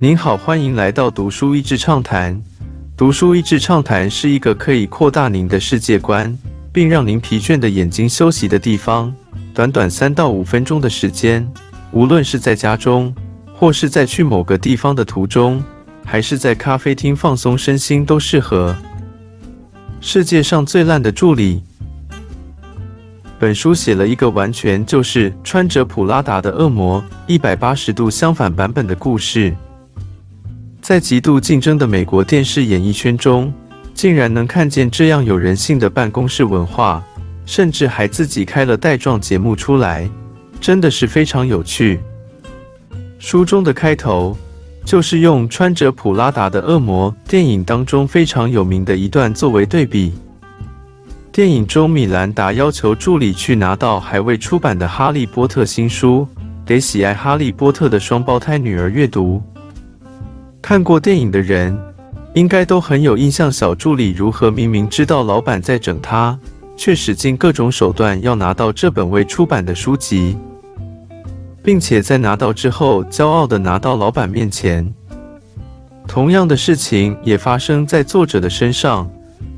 您好，欢迎来到读书益智畅谈。读书益智畅谈是一个可以扩大您的世界观，并让您疲倦的眼睛休息的地方。短短三到五分钟的时间，无论是在家中，或是在去某个地方的途中，还是在咖啡厅放松身心，都适合。世界上最烂的助理。本书写了一个完全就是穿着普拉达的恶魔，一百八十度相反版本的故事。在极度竞争的美国电视演艺圈中，竟然能看见这样有人性的办公室文化，甚至还自己开了带状节目出来，真的是非常有趣。书中的开头就是用穿着普拉达的恶魔电影当中非常有名的一段作为对比。电影中，米兰达要求助理去拿到还未出版的《哈利波特》新书，给喜爱《哈利波特》的双胞胎女儿阅读。看过电影的人，应该都很有印象。小助理如何明明知道老板在整他，却使尽各种手段要拿到这本未出版的书籍，并且在拿到之后，骄傲的拿到老板面前。同样的事情也发生在作者的身上。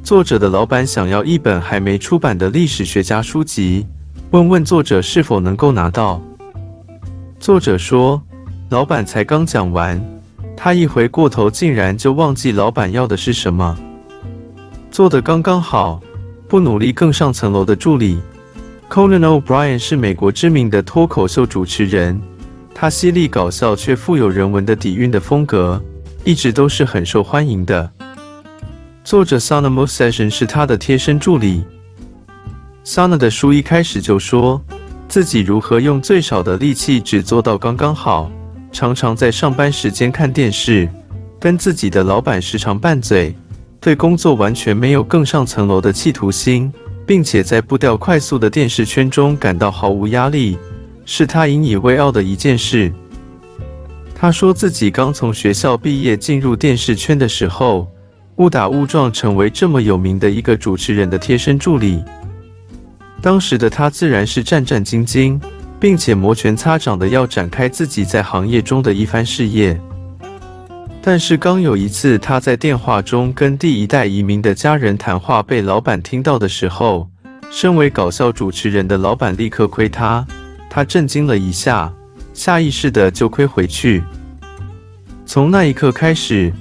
作者的老板想要一本还没出版的历史学家书籍，问问作者是否能够拿到。作者说：“老板才刚讲完。”他一回过头，竟然就忘记老板要的是什么。做的刚刚好，不努力更上层楼的助理。Conan O'Brien 是美国知名的脱口秀主持人，他犀利搞笑却富有人文的底蕴的风格，一直都是很受欢迎的。作者 Sana m o s e s s i o n 是他的贴身助理。Sana 的书一开始就说自己如何用最少的力气只做到刚刚好。常常在上班时间看电视，跟自己的老板时常拌嘴，对工作完全没有更上层楼的企图心，并且在步调快速的电视圈中感到毫无压力，是他引以为傲的一件事。他说自己刚从学校毕业进入电视圈的时候，误打误撞成为这么有名的一个主持人的贴身助理，当时的他自然是战战兢兢。并且摩拳擦掌的要展开自己在行业中的一番事业，但是刚有一次他在电话中跟第一代移民的家人谈话被老板听到的时候，身为搞笑主持人的老板立刻亏他，他震惊了一下，下意识的就亏回去。从那一刻开始，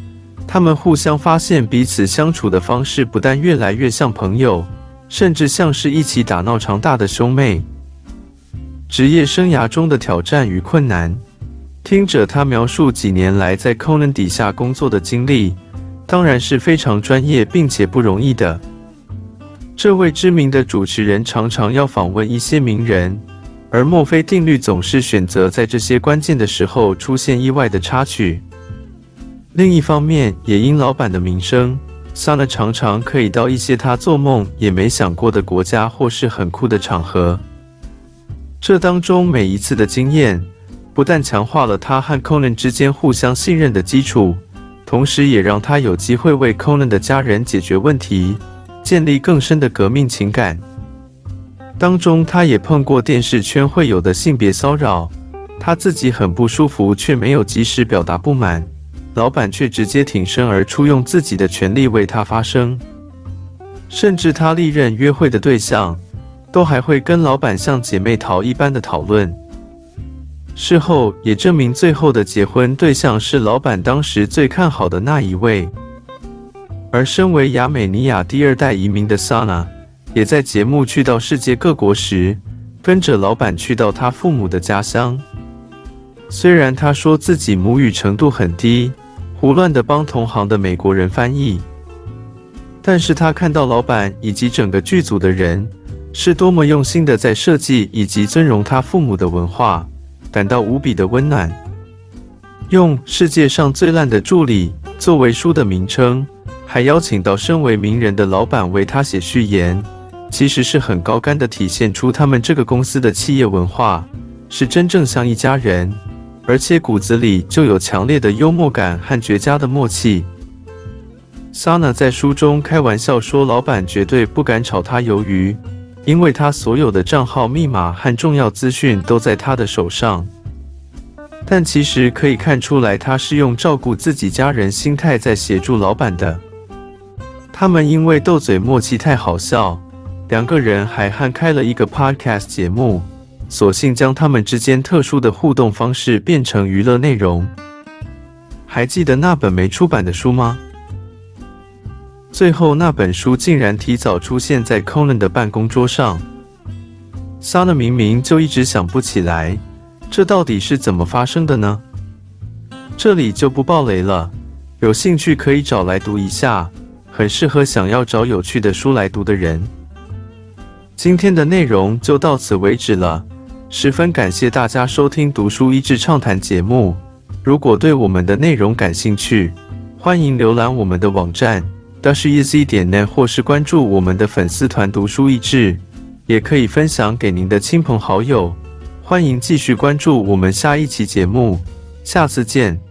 他们互相发现彼此相处的方式不但越来越像朋友，甚至像是一起打闹长大的兄妹。职业生涯中的挑战与困难。听着他描述几年来在 Conan 底下工作的经历，当然是非常专业并且不容易的。这位知名的主持人常常要访问一些名人，而墨菲定律总是选择在这些关键的时候出现意外的插曲。另一方面，也因老板的名声，Sana 常常可以到一些他做梦也没想过的国家或是很酷的场合。这当中每一次的经验，不但强化了他和 Conan 之间互相信任的基础，同时也让他有机会为 Conan 的家人解决问题，建立更深的革命情感。当中，他也碰过电视圈会有的性别骚扰，他自己很不舒服，却没有及时表达不满，老板却直接挺身而出，用自己的权利为他发声，甚至他历任约会的对象。都还会跟老板像姐妹淘一般的讨论，事后也证明最后的结婚对象是老板当时最看好的那一位。而身为亚美尼亚第二代移民的 Sana，也在节目去到世界各国时，跟着老板去到他父母的家乡。虽然他说自己母语程度很低，胡乱的帮同行的美国人翻译，但是他看到老板以及整个剧组的人。是多么用心的在设计以及尊荣他父母的文化，感到无比的温暖。用世界上最烂的助理作为书的名称，还邀请到身为名人的老板为他写序言，其实是很高干的，体现出他们这个公司的企业文化是真正像一家人，而且骨子里就有强烈的幽默感和绝佳的默契。Sana 在书中开玩笑说，老板绝对不敢炒他鱿鱼。因为他所有的账号密码和重要资讯都在他的手上。但其实可以看出来，他是用照顾自己家人心态在协助老板的。他们因为斗嘴默契太好笑，两个人还和开了一个 podcast 节目，索性将他们之间特殊的互动方式变成娱乐内容。还记得那本没出版的书吗？最后那本书竟然提早出现在 Conan 的办公桌上。s a n a 明明就一直想不起来，这到底是怎么发生的呢？这里就不爆雷了，有兴趣可以找来读一下，很适合想要找有趣的书来读的人。今天的内容就到此为止了，十分感谢大家收听《读书益智畅谈》节目。如果对我们的内容感兴趣，欢迎浏览我们的网站 dasheasy 点 net，或是关注我们的粉丝团“读书益智”。也可以分享给您的亲朋好友，欢迎继续关注我们下一期节目，下次见。